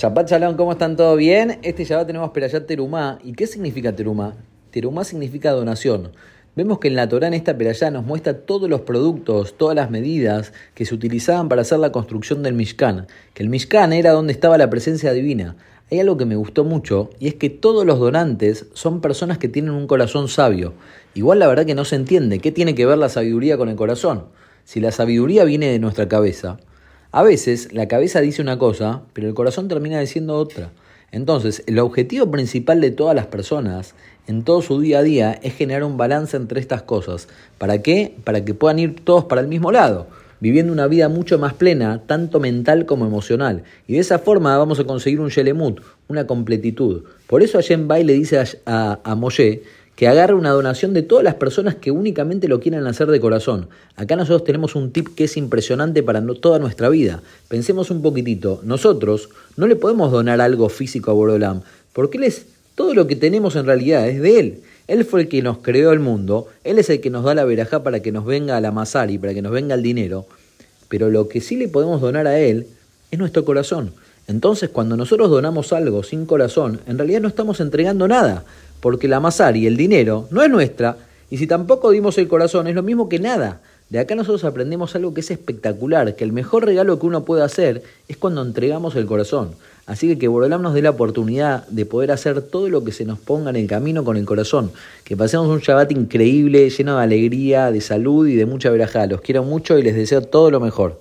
Shabbat ¿cómo están? ¿Todo bien? Este Shabbat tenemos Perayat Terumá. ¿Y qué significa Terumá? Terumá significa donación. Vemos que en la Torá, en esta Perayá, nos muestra todos los productos, todas las medidas que se utilizaban para hacer la construcción del Mishkan. Que el Mishkan era donde estaba la presencia divina. Hay algo que me gustó mucho y es que todos los donantes son personas que tienen un corazón sabio. Igual la verdad que no se entiende qué tiene que ver la sabiduría con el corazón. Si la sabiduría viene de nuestra cabeza, a veces la cabeza dice una cosa, pero el corazón termina diciendo otra. Entonces, el objetivo principal de todas las personas en todo su día a día es generar un balance entre estas cosas. ¿Para qué? Para que puedan ir todos para el mismo lado, viviendo una vida mucho más plena, tanto mental como emocional. Y de esa forma vamos a conseguir un Shelemut, una completitud. Por eso Allen Bay le dice a, a, a Moshe que agarre una donación de todas las personas que únicamente lo quieran hacer de corazón. Acá nosotros tenemos un tip que es impresionante para toda nuestra vida. Pensemos un poquitito, nosotros no le podemos donar algo físico a Borolam, porque él es, todo lo que tenemos en realidad es de él. Él fue el que nos creó el mundo, él es el que nos da la verajá para que nos venga la masari, para que nos venga el dinero, pero lo que sí le podemos donar a él es nuestro corazón. Entonces, cuando nosotros donamos algo sin corazón, en realidad no estamos entregando nada porque la masari, el dinero, no es nuestra, y si tampoco dimos el corazón, es lo mismo que nada. De acá nosotros aprendemos algo que es espectacular, que el mejor regalo que uno puede hacer es cuando entregamos el corazón. Así que que Borolam nos dé la oportunidad de poder hacer todo lo que se nos ponga en el camino con el corazón. Que pasemos un Shabbat increíble, lleno de alegría, de salud y de mucha verajá. Los quiero mucho y les deseo todo lo mejor.